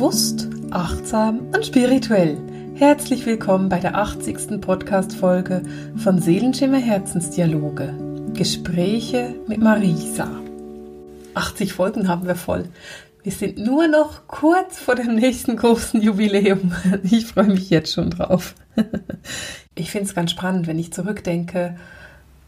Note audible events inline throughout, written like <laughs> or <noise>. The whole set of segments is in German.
Bewusst, achtsam und spirituell. Herzlich willkommen bei der 80. Podcast-Folge von Seelenschimmer Herzensdialoge. Gespräche mit Marisa. 80 Folgen haben wir voll. Wir sind nur noch kurz vor dem nächsten großen Jubiläum. <laughs> Ich freue mich jetzt schon drauf. <laughs> Ich finde es ganz spannend, wenn ich zurückdenke,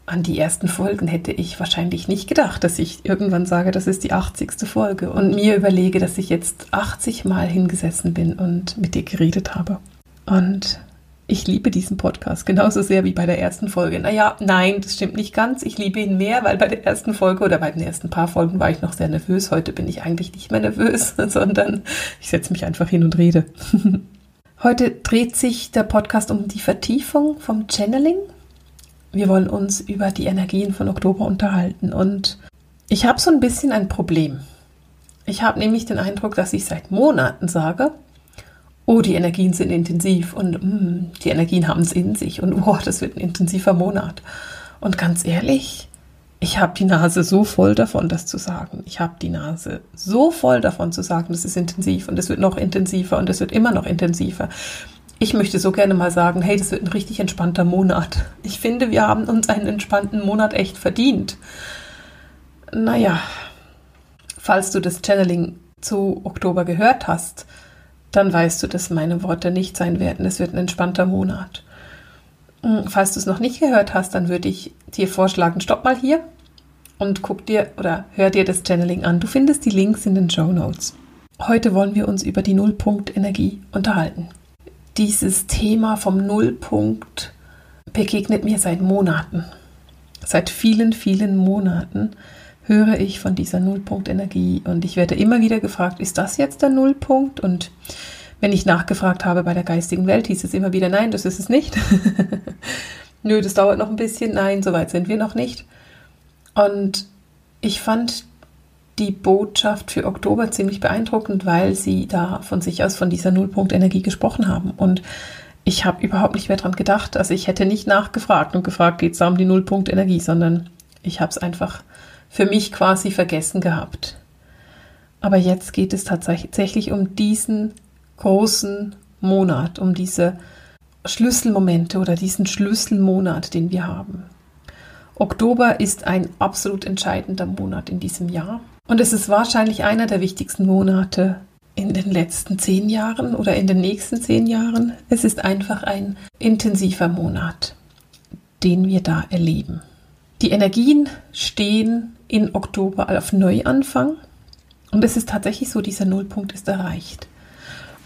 an die ersten Folgen hätte ich wahrscheinlich nicht gedacht, dass ich irgendwann sage, das ist die 80. Folge und mir überlege, dass ich jetzt 80 Mal hingesessen bin und mit dir geredet habe. Und ich liebe diesen Podcast genauso sehr wie bei der ersten Folge. Naja, nein, das stimmt nicht ganz. Ich liebe ihn mehr, weil bei der ersten Folge oder bei den ersten paar Folgen war ich noch sehr nervös. Heute bin ich eigentlich nicht mehr nervös, <laughs> sondern ich setze mich einfach hin und rede. <laughs> Heute dreht sich der Podcast um die Vertiefung vom Channeling wir wollen uns über die Energien von Oktober unterhalten. Und ich habe so ein bisschen ein Problem. Ich habe nämlich den Eindruck, dass ich seit Monaten sage, oh, die Energien sind intensiv und mm, die Energien haben es in sich und oh, das wird ein intensiver Monat. Und ganz ehrlich, ich habe die Nase so voll davon, das zu sagen. Ich habe die Nase so voll davon zu sagen, das ist intensiv und es wird noch intensiver und es wird immer noch intensiver. Ich möchte so gerne mal sagen, hey, das wird ein richtig entspannter Monat. Ich finde, wir haben uns einen entspannten Monat echt verdient. Naja, falls du das Channeling zu Oktober gehört hast, dann weißt du, dass meine Worte nicht sein werden. Es wird ein entspannter Monat. Hm, falls du es noch nicht gehört hast, dann würde ich dir vorschlagen, stopp mal hier und guck dir oder hör dir das Channeling an. Du findest die Links in den Show Notes. Heute wollen wir uns über die Nullpunkt-Energie unterhalten dieses Thema vom Nullpunkt begegnet mir seit Monaten. Seit vielen, vielen Monaten höre ich von dieser Nullpunktenergie und ich werde immer wieder gefragt, ist das jetzt der Nullpunkt? Und wenn ich nachgefragt habe bei der geistigen Welt, hieß es immer wieder, nein, das ist es nicht. <laughs> Nö, das dauert noch ein bisschen. Nein, so weit sind wir noch nicht. Und ich fand die Botschaft für Oktober ziemlich beeindruckend, weil sie da von sich aus von dieser Nullpunkt-Energie gesprochen haben. Und ich habe überhaupt nicht mehr dran gedacht. Also ich hätte nicht nachgefragt und gefragt, geht es da um die Nullpunkt-Energie, sondern ich habe es einfach für mich quasi vergessen gehabt. Aber jetzt geht es tatsächlich um diesen großen Monat, um diese Schlüsselmomente oder diesen Schlüsselmonat, den wir haben. Oktober ist ein absolut entscheidender Monat in diesem Jahr. Und es ist wahrscheinlich einer der wichtigsten Monate in den letzten zehn Jahren oder in den nächsten zehn Jahren. Es ist einfach ein intensiver Monat, den wir da erleben. Die Energien stehen in Oktober auf Neuanfang und es ist tatsächlich so, dieser Nullpunkt ist erreicht.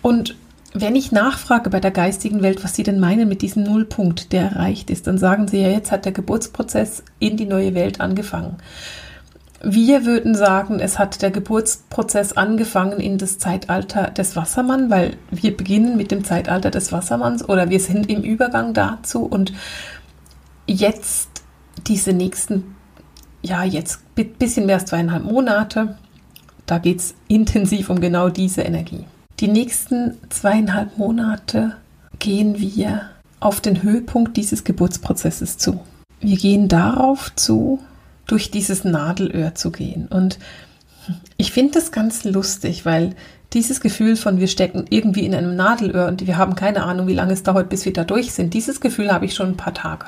Und wenn ich nachfrage bei der geistigen Welt, was sie denn meinen mit diesem Nullpunkt, der erreicht ist, dann sagen sie ja, jetzt hat der Geburtsprozess in die neue Welt angefangen. Wir würden sagen, es hat der Geburtsprozess angefangen in das Zeitalter des Wassermanns, weil wir beginnen mit dem Zeitalter des Wassermanns oder wir sind im Übergang dazu und jetzt diese nächsten, ja, jetzt ein bisschen mehr als zweieinhalb Monate, da geht es intensiv um genau diese Energie. Die nächsten zweieinhalb Monate gehen wir auf den Höhepunkt dieses Geburtsprozesses zu. Wir gehen darauf zu, durch dieses Nadelöhr zu gehen. Und ich finde das ganz lustig, weil dieses Gefühl von wir stecken irgendwie in einem Nadelöhr und wir haben keine Ahnung, wie lange es dauert, bis wir da durch sind, dieses Gefühl habe ich schon ein paar Tage.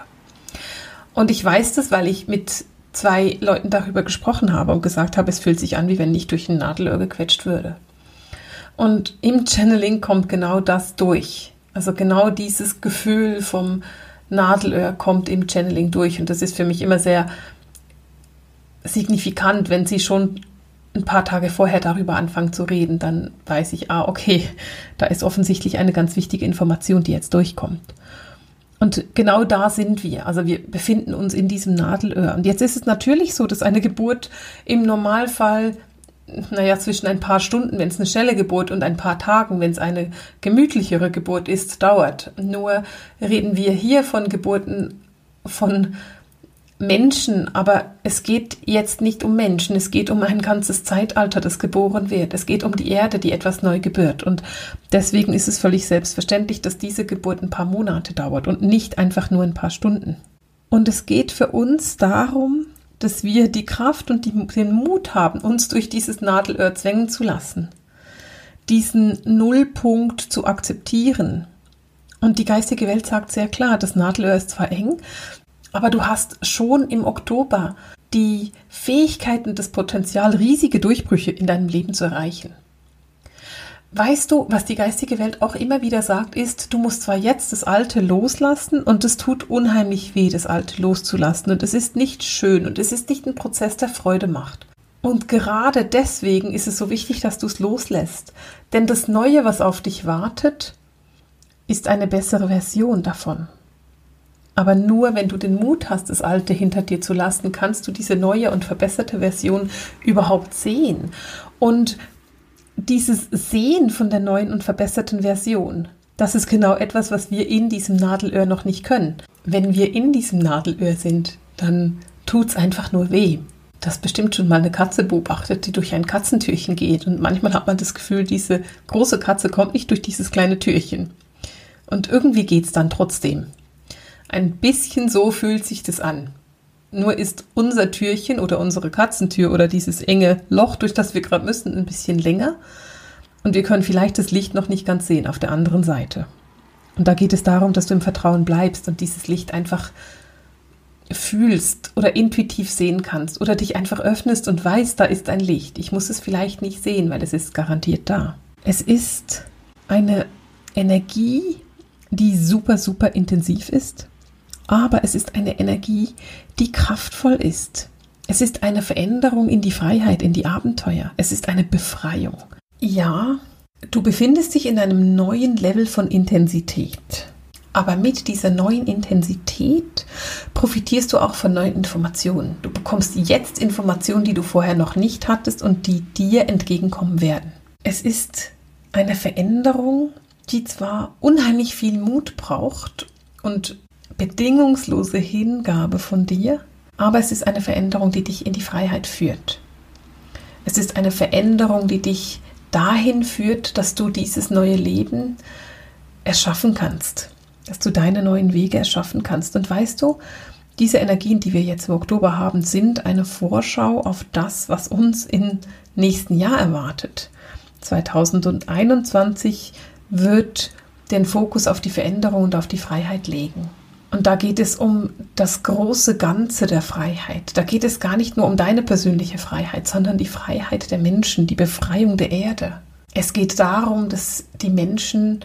Und ich weiß das, weil ich mit zwei Leuten darüber gesprochen habe und gesagt habe, es fühlt sich an, wie wenn ich durch ein Nadelöhr gequetscht würde. Und im Channeling kommt genau das durch. Also genau dieses Gefühl vom Nadelöhr kommt im Channeling durch. Und das ist für mich immer sehr signifikant, wenn sie schon ein paar Tage vorher darüber anfangen zu reden, dann weiß ich, ah, okay, da ist offensichtlich eine ganz wichtige Information, die jetzt durchkommt. Und genau da sind wir. Also wir befinden uns in diesem Nadelöhr. Und jetzt ist es natürlich so, dass eine Geburt im Normalfall, naja, zwischen ein paar Stunden, wenn es eine schnelle Geburt und ein paar Tagen, wenn es eine gemütlichere Geburt ist, dauert. Nur reden wir hier von Geburten von Menschen, aber es geht jetzt nicht um Menschen, es geht um ein ganzes Zeitalter, das geboren wird. Es geht um die Erde, die etwas neu gebührt. Und deswegen ist es völlig selbstverständlich, dass diese Geburt ein paar Monate dauert und nicht einfach nur ein paar Stunden. Und es geht für uns darum, dass wir die Kraft und die, den Mut haben, uns durch dieses Nadelöhr zwängen zu lassen. diesen Nullpunkt zu akzeptieren. Und die geistige Welt sagt sehr klar, das Nadelöhr ist zwar eng, aber du hast schon im Oktober die Fähigkeit und das Potenzial, riesige Durchbrüche in deinem Leben zu erreichen. Weißt du, was die geistige Welt auch immer wieder sagt, ist, du musst zwar jetzt das Alte loslassen und es tut unheimlich weh, das Alte loszulassen und es ist nicht schön und es ist nicht ein Prozess, der Freude macht. Und gerade deswegen ist es so wichtig, dass du es loslässt. Denn das Neue, was auf dich wartet, ist eine bessere Version davon. Aber nur wenn du den Mut hast, das Alte hinter dir zu lassen, kannst du diese neue und verbesserte Version überhaupt sehen. Und dieses Sehen von der neuen und verbesserten Version, das ist genau etwas, was wir in diesem Nadelöhr noch nicht können. Wenn wir in diesem Nadelöhr sind, dann tut es einfach nur weh. Das bestimmt schon mal eine Katze beobachtet, die durch ein Katzentürchen geht. Und manchmal hat man das Gefühl, diese große Katze kommt nicht durch dieses kleine Türchen. Und irgendwie geht es dann trotzdem. Ein bisschen so fühlt sich das an. Nur ist unser Türchen oder unsere Katzentür oder dieses enge Loch, durch das wir gerade müssen, ein bisschen länger. Und wir können vielleicht das Licht noch nicht ganz sehen auf der anderen Seite. Und da geht es darum, dass du im Vertrauen bleibst und dieses Licht einfach fühlst oder intuitiv sehen kannst oder dich einfach öffnest und weißt, da ist ein Licht. Ich muss es vielleicht nicht sehen, weil es ist garantiert da. Es ist eine Energie, die super, super intensiv ist aber es ist eine Energie, die kraftvoll ist. Es ist eine Veränderung in die Freiheit, in die Abenteuer. Es ist eine Befreiung. Ja, du befindest dich in einem neuen Level von Intensität. Aber mit dieser neuen Intensität profitierst du auch von neuen Informationen. Du bekommst jetzt Informationen, die du vorher noch nicht hattest und die dir entgegenkommen werden. Es ist eine Veränderung, die zwar unheimlich viel Mut braucht und bedingungslose Hingabe von dir, aber es ist eine Veränderung, die dich in die Freiheit führt. Es ist eine Veränderung, die dich dahin führt, dass du dieses neue Leben erschaffen kannst, dass du deine neuen Wege erschaffen kannst. Und weißt du, diese Energien, die wir jetzt im Oktober haben, sind eine Vorschau auf das, was uns im nächsten Jahr erwartet. 2021 wird den Fokus auf die Veränderung und auf die Freiheit legen. Und da geht es um das große Ganze der Freiheit. Da geht es gar nicht nur um deine persönliche Freiheit, sondern die Freiheit der Menschen, die Befreiung der Erde. Es geht darum, dass die Menschen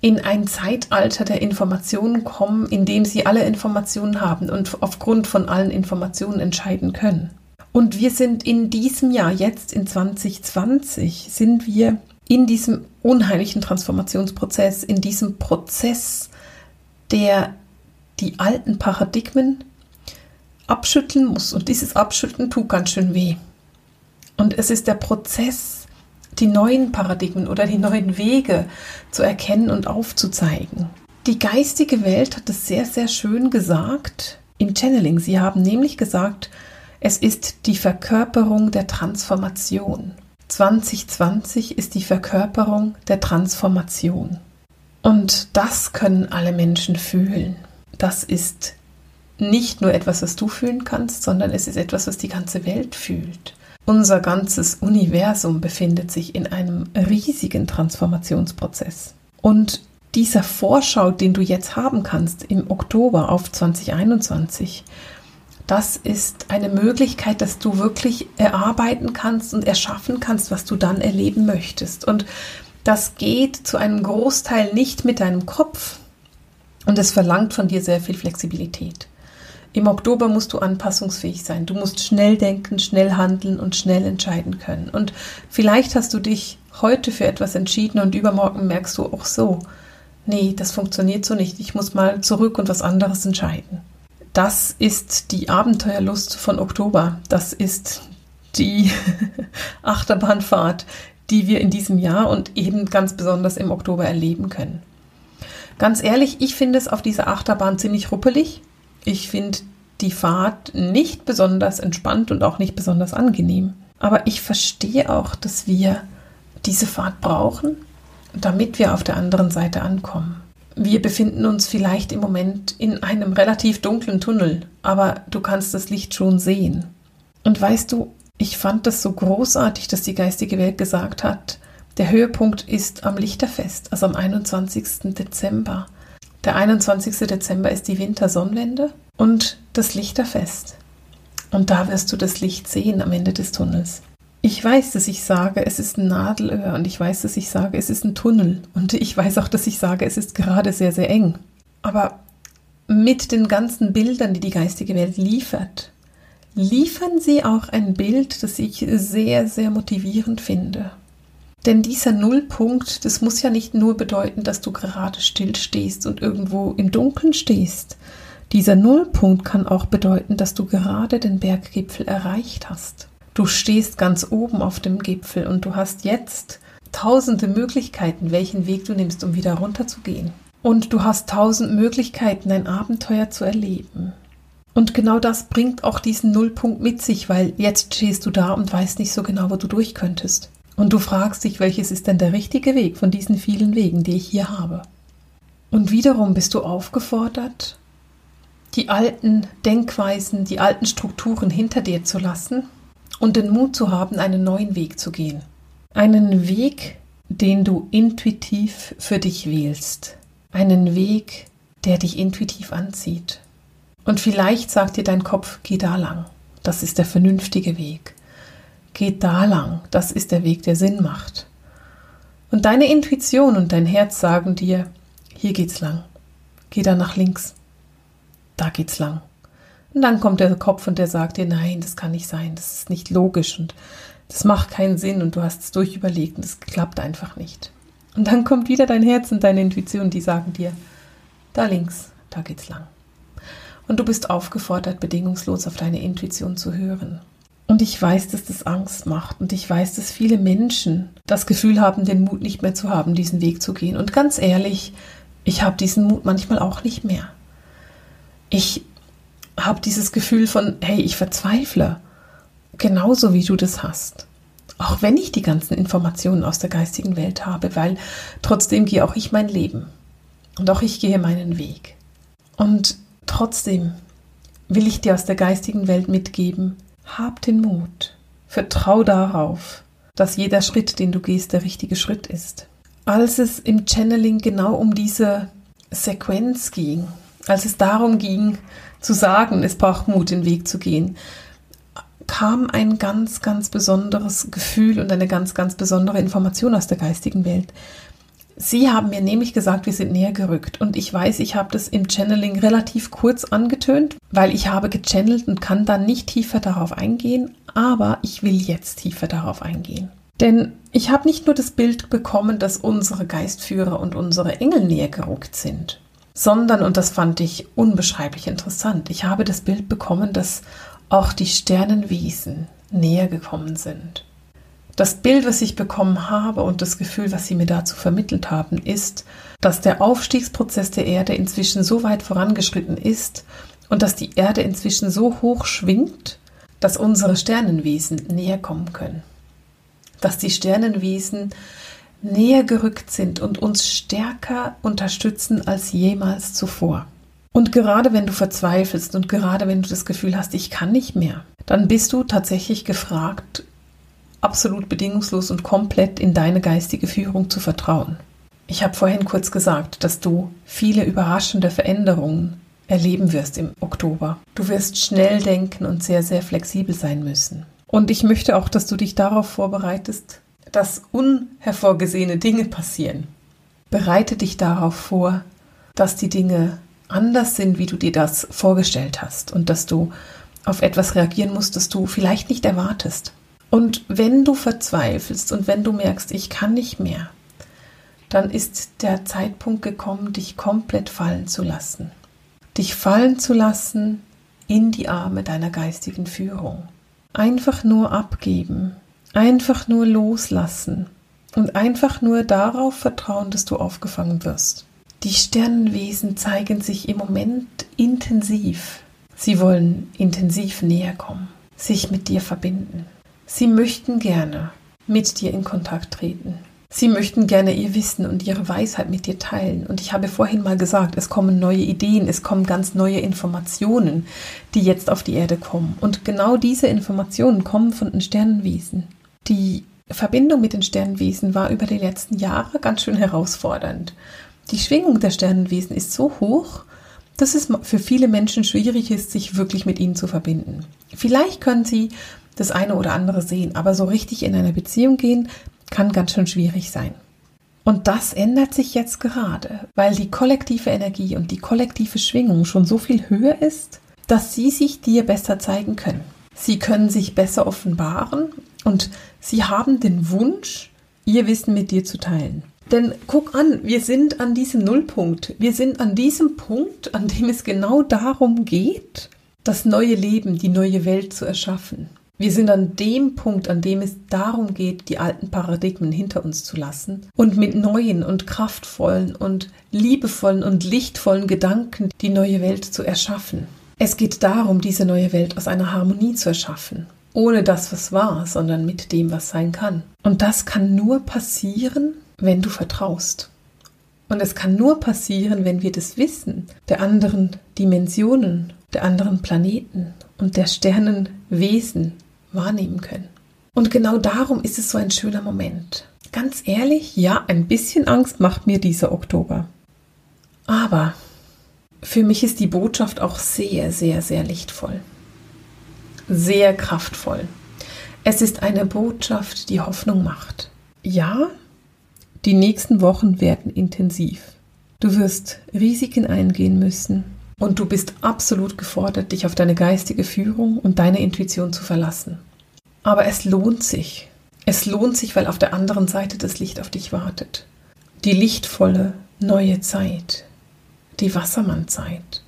in ein Zeitalter der Informationen kommen, in dem sie alle Informationen haben und aufgrund von allen Informationen entscheiden können. Und wir sind in diesem Jahr, jetzt in 2020, sind wir in diesem unheimlichen Transformationsprozess, in diesem Prozess der die alten Paradigmen abschütteln muss. Und dieses Abschütteln tut ganz schön weh. Und es ist der Prozess, die neuen Paradigmen oder die neuen Wege zu erkennen und aufzuzeigen. Die geistige Welt hat es sehr, sehr schön gesagt im Channeling. Sie haben nämlich gesagt, es ist die Verkörperung der Transformation. 2020 ist die Verkörperung der Transformation. Und das können alle Menschen fühlen das ist nicht nur etwas, was du fühlen kannst, sondern es ist etwas, was die ganze Welt fühlt. Unser ganzes Universum befindet sich in einem riesigen Transformationsprozess. Und dieser Vorschau, den du jetzt haben kannst im Oktober auf 2021, das ist eine Möglichkeit, dass du wirklich erarbeiten kannst und erschaffen kannst, was du dann erleben möchtest. Und das geht zu einem Großteil nicht mit deinem Kopf, und es verlangt von dir sehr viel Flexibilität. Im Oktober musst du anpassungsfähig sein. Du musst schnell denken, schnell handeln und schnell entscheiden können. Und vielleicht hast du dich heute für etwas entschieden und übermorgen merkst du auch so, nee, das funktioniert so nicht. Ich muss mal zurück und was anderes entscheiden. Das ist die Abenteuerlust von Oktober. Das ist die <laughs> Achterbahnfahrt, die wir in diesem Jahr und eben ganz besonders im Oktober erleben können. Ganz ehrlich, ich finde es auf dieser Achterbahn ziemlich ruppelig. Ich finde die Fahrt nicht besonders entspannt und auch nicht besonders angenehm. Aber ich verstehe auch, dass wir diese Fahrt brauchen, damit wir auf der anderen Seite ankommen. Wir befinden uns vielleicht im Moment in einem relativ dunklen Tunnel, aber du kannst das Licht schon sehen. Und weißt du, ich fand das so großartig, dass die geistige Welt gesagt hat, Der Höhepunkt ist am Lichterfest, also am 21. Dezember. Der 21. Dezember ist die Wintersonnenwende und das Lichterfest. Und da wirst du das Licht sehen am Ende des Tunnels. Ich weiß, dass ich sage, es ist ein Nadelöhr und ich weiß, dass ich sage, es ist ein Tunnel und ich weiß auch, dass ich sage, es ist gerade sehr, sehr eng. Aber mit den ganzen Bildern, die die geistige Welt liefert, liefern sie auch ein Bild, das ich sehr, sehr motivierend finde. Denn dieser Nullpunkt, das muss ja nicht nur bedeuten, dass du gerade still stehst und irgendwo im Dunkeln stehst. Dieser Nullpunkt kann auch bedeuten, dass du gerade den Berggipfel erreicht hast. Du stehst ganz oben auf dem Gipfel und du hast jetzt tausende Möglichkeiten, welchen Weg du nimmst, um wieder runterzugehen. Und du hast tausend Möglichkeiten, ein Abenteuer zu erleben. Und genau das bringt auch diesen Nullpunkt mit sich, weil jetzt stehst du da und weißt nicht so genau, wo du durch könntest. Und du fragst dich, welches ist denn der richtige Weg von diesen vielen Wegen, die ich hier habe. Und wiederum bist du aufgefordert, die alten Denkweisen, die alten Strukturen hinter dir zu lassen und den Mut zu haben, einen neuen Weg zu gehen. Einen Weg, den du intuitiv für dich wählst. Einen Weg, der dich intuitiv anzieht. Und vielleicht sagt dir dein Kopf, geh da lang. Das ist der vernünftige Weg. Geh da lang. Das ist der Weg, der Sinn macht. Und deine Intuition und dein Herz sagen dir, hier geht's lang. Geh da nach links. Da geht's lang. Und dann kommt der Kopf und der sagt dir, nein, das kann nicht sein, das ist nicht logisch und das macht keinen Sinn und du hast es durchüberlegt und es klappt einfach nicht. Und dann kommt wieder dein Herz und deine Intuition, die sagen dir, da links, da geht's lang. Und du bist aufgefordert, bedingungslos auf deine Intuition zu hören. Und ich weiß, dass das Angst macht. Und ich weiß, dass viele Menschen das Gefühl haben, den Mut nicht mehr zu haben, diesen Weg zu gehen. Und ganz ehrlich, ich habe diesen Mut manchmal auch nicht mehr. Ich habe dieses Gefühl von, hey, ich verzweifle, genauso wie du das hast. Auch wenn ich die ganzen Informationen aus der geistigen Welt habe, weil trotzdem gehe auch ich mein Leben und auch ich gehe meinen Weg. Und trotzdem will ich dir aus der geistigen Welt mitgeben, hab den Mut, vertrau darauf, dass jeder Schritt, den du gehst, der richtige Schritt ist. Als es im Channeling genau um diese Sequenz ging, als es darum ging, zu sagen, es braucht Mut, den Weg zu gehen, kam ein ganz, ganz besonderes Gefühl und eine ganz, ganz besondere Information aus der geistigen Welt. Sie haben mir nämlich gesagt, wir sind näher gerückt. Und ich weiß, ich habe das im Channeling relativ kurz angetönt, weil ich habe gechannelt und kann dann nicht tiefer darauf eingehen. Aber ich will jetzt tiefer darauf eingehen. Denn ich habe nicht nur das Bild bekommen, dass unsere Geistführer und unsere Engel näher gerückt sind sondern, und das fand ich unbeschreiblich interessant, ich habe das Bild bekommen, dass auch die Sternenwesen näher gekommen sind. Das Bild, was ich bekommen habe und das Gefühl, was Sie mir dazu vermittelt haben, ist, dass der Aufstiegsprozess der Erde inzwischen so weit vorangeschritten ist und dass die Erde inzwischen so hoch schwingt, dass unsere Sternenwesen näher kommen können. Dass die Sternenwesen näher gerückt sind und uns stärker unterstützen als jemals zuvor. Und gerade wenn du verzweifelst und gerade wenn du das Gefühl hast, ich kann nicht mehr, dann bist du tatsächlich gefragt, absolut bedingungslos und komplett in deine geistige Führung zu vertrauen. Ich habe vorhin kurz gesagt, dass du viele überraschende Veränderungen erleben wirst im Oktober. Du wirst schnell denken und sehr, sehr flexibel sein müssen. Und ich möchte auch, dass du dich darauf vorbereitest, dass unhervorgesehene Dinge passieren. Bereite dich darauf vor, dass die Dinge anders sind, wie du dir das vorgestellt hast und dass du auf etwas reagieren musst, das du vielleicht nicht erwartest. Und wenn du verzweifelst und wenn du merkst, ich kann nicht mehr, dann ist der Zeitpunkt gekommen, dich komplett fallen zu lassen. Dich fallen zu lassen in die Arme deiner geistigen Führung. Einfach nur abgeben, Einfach nur loslassen und einfach nur darauf vertrauen, dass du aufgefangen wirst. Die Sternenwesen zeigen sich im Moment intensiv. Sie wollen intensiv näher kommen, sich mit dir verbinden. Sie möchten gerne mit dir in Kontakt treten. Sie möchten gerne ihr Wissen und ihre Weisheit mit dir teilen. Und ich habe vorhin mal gesagt, es kommen neue Ideen, es kommen ganz neue Informationen, die jetzt auf die Erde kommen. Und genau diese Informationen kommen von den Sternenwesen die Verbindung mit den Sternenwesen war über die letzten Jahre ganz schön herausfordernd. Die Schwingung der Sternenwesen ist so hoch, dass es für viele Menschen schwierig ist, sich wirklich mit ihnen zu verbinden. Vielleicht können sie das eine oder andere sehen, aber so richtig in einer Beziehung gehen kann ganz schön schwierig sein. Und das ändert sich jetzt gerade, weil die kollektive Energie und die kollektive Schwingung schon so viel höher ist, dass sie sich dir besser zeigen können. Sie können sich besser offenbaren und sie haben den Wunsch, ihr Wissen mit dir zu teilen. Denn guck an, wir sind an diesem Nullpunkt. Wir sind an diesem Punkt, an dem es genau darum geht, das neue Leben, die neue Welt zu erschaffen. Wir sind an dem Punkt, an dem es darum geht, die alten Paradigmen hinter uns zu lassen und mit neuen und kraftvollen und liebevollen und lichtvollen Gedanken die neue Welt zu erschaffen. Es geht darum, diese neue Welt aus einer Harmonie zu erschaffen. Ohne das, was war, sondern mit dem, was sein kann. Und das kann nur passieren, wenn du vertraust. Und es kann nur passieren, wenn wir das Wissen der anderen Dimensionen, der anderen Planeten und der Sternenwesen wahrnehmen können. Und genau darum ist es so ein schöner Moment. Ganz ehrlich, ja, ein bisschen Angst macht mir dieser Oktober. Aber für mich ist die Botschaft auch sehr, sehr, sehr lichtvoll. Sehr kraftvoll. Es ist eine Botschaft, die Hoffnung macht. Ja, die nächsten Wochen werden intensiv. Du wirst Risiken eingehen müssen und du bist absolut gefordert, dich auf deine geistige Führung und deine Intuition zu verlassen. Aber es lohnt sich. Es lohnt sich, weil auf der anderen Seite das Licht auf dich wartet. Die lichtvolle neue Zeit, die Wassermannzeit.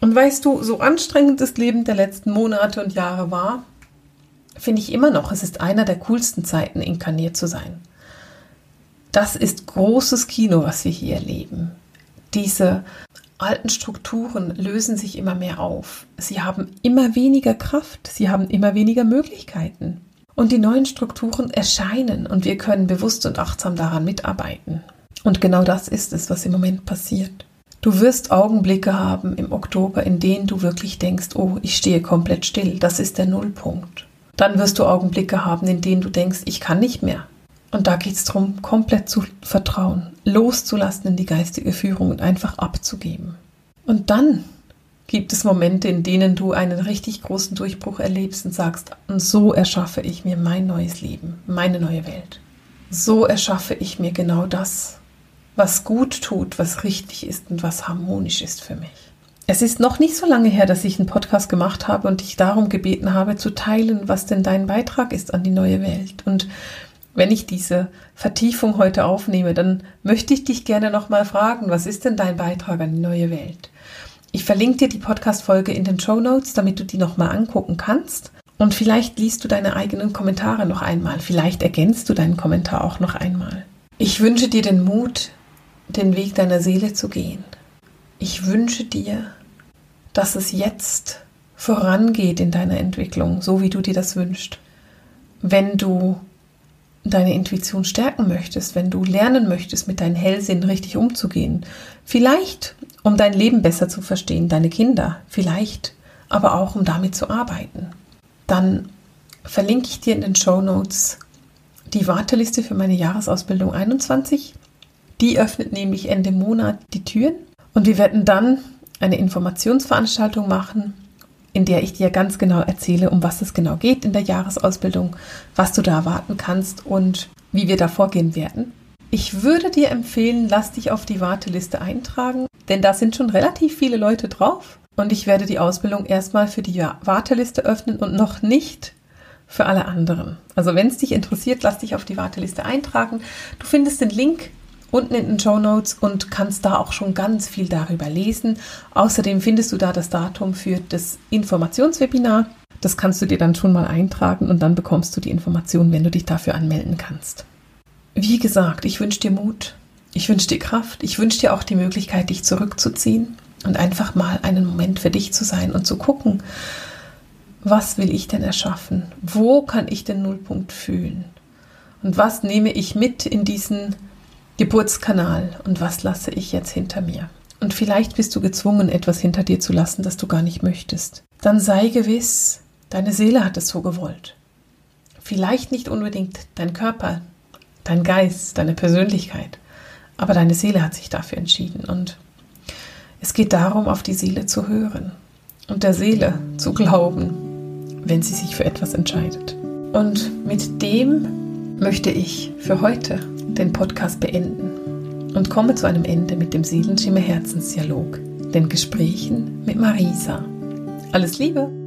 Und weißt du, so anstrengend das Leben der letzten Monate und Jahre war, finde ich immer noch, es ist einer der coolsten Zeiten, inkarniert zu sein. Das ist großes Kino, was wir hier erleben. Diese alten Strukturen lösen sich immer mehr auf. Sie haben immer weniger Kraft, sie haben immer weniger Möglichkeiten. Und die neuen Strukturen erscheinen und wir können bewusst und achtsam daran mitarbeiten. Und genau das ist es, was im Moment passiert. Du wirst Augenblicke haben im Oktober, in denen du wirklich denkst, oh, ich stehe komplett still, das ist der Nullpunkt. Dann wirst du Augenblicke haben, in denen du denkst, ich kann nicht mehr. Und da geht es darum, komplett zu vertrauen, loszulassen in die geistige Führung und einfach abzugeben. Und dann gibt es Momente, in denen du einen richtig großen Durchbruch erlebst und sagst, und so erschaffe ich mir mein neues Leben, meine neue Welt. So erschaffe ich mir genau das, was gut tut, was richtig ist und was harmonisch ist für mich. Es ist noch nicht so lange her, dass ich einen Podcast gemacht habe und dich darum gebeten habe, zu teilen, was denn dein Beitrag ist an die neue Welt. Und wenn ich diese Vertiefung heute aufnehme, dann möchte ich dich gerne nochmal fragen, was ist denn dein Beitrag an die neue Welt? Ich verlinke dir die Podcast-Folge in den Show Notes, damit du die nochmal angucken kannst. Und vielleicht liest du deine eigenen Kommentare noch einmal. Vielleicht ergänzt du deinen Kommentar auch noch einmal. Ich wünsche dir den Mut, den Weg deiner Seele zu gehen. Ich wünsche dir, dass es jetzt vorangeht in deiner Entwicklung, so wie du dir das wünschst. Wenn du deine Intuition stärken möchtest, wenn du lernen möchtest, mit deinem Hellsinn richtig umzugehen, vielleicht um dein Leben besser zu verstehen, deine Kinder, vielleicht aber auch um damit zu arbeiten, dann verlinke ich dir in den Show Notes die Warteliste für meine Jahresausbildung 21. Die öffnet nämlich Ende Monat die Türen. Und wir werden dann eine Informationsveranstaltung machen in der ich dir ganz genau erzähle, um was es genau geht in der Jahresausbildung, was du da erwarten kannst und wie wir da vorgehen werden. Ich würde dir empfehlen, lass dich auf die Warteliste eintragen, denn da sind schon relativ viele Leute drauf und ich werde die Ausbildung erstmal für die Warteliste öffnen und noch nicht für alle anderen. Also wenn es dich interessiert, lass dich auf die Warteliste eintragen. Du findest den Link unten in den Show Notes und kannst da auch schon ganz viel darüber lesen. Außerdem findest du da das Datum für das Informationswebinar. Das kannst du dir dann schon mal eintragen und dann bekommst du die Informationen, wenn du dich dafür anmelden kannst. Wie gesagt, ich wünsche dir Mut, ich wünsche dir Kraft, ich wünsche dir auch die Möglichkeit, dich zurückzuziehen und einfach mal einen Moment für dich zu sein und zu gucken, was will ich denn erschaffen? Wo kann ich den Nullpunkt fühlen? Und was nehme ich mit in diesen Geburtskanal und was lasse ich jetzt hinter mir? Und vielleicht bist du gezwungen, etwas hinter dir zu lassen, das du gar nicht möchtest. Dann sei gewiss, deine Seele hat es so gewollt. Vielleicht nicht unbedingt dein Körper, dein Geist, deine Persönlichkeit, aber deine Seele hat sich dafür entschieden. Und es geht darum, auf die Seele zu hören und der Seele zu glauben, wenn sie sich für etwas entscheidet. Und mit dem möchte ich für heute den Podcast beenden und komme zu einem Ende mit dem Seelenschimmer Herzensdialog, den Gesprächen mit Marisa. Alles Liebe!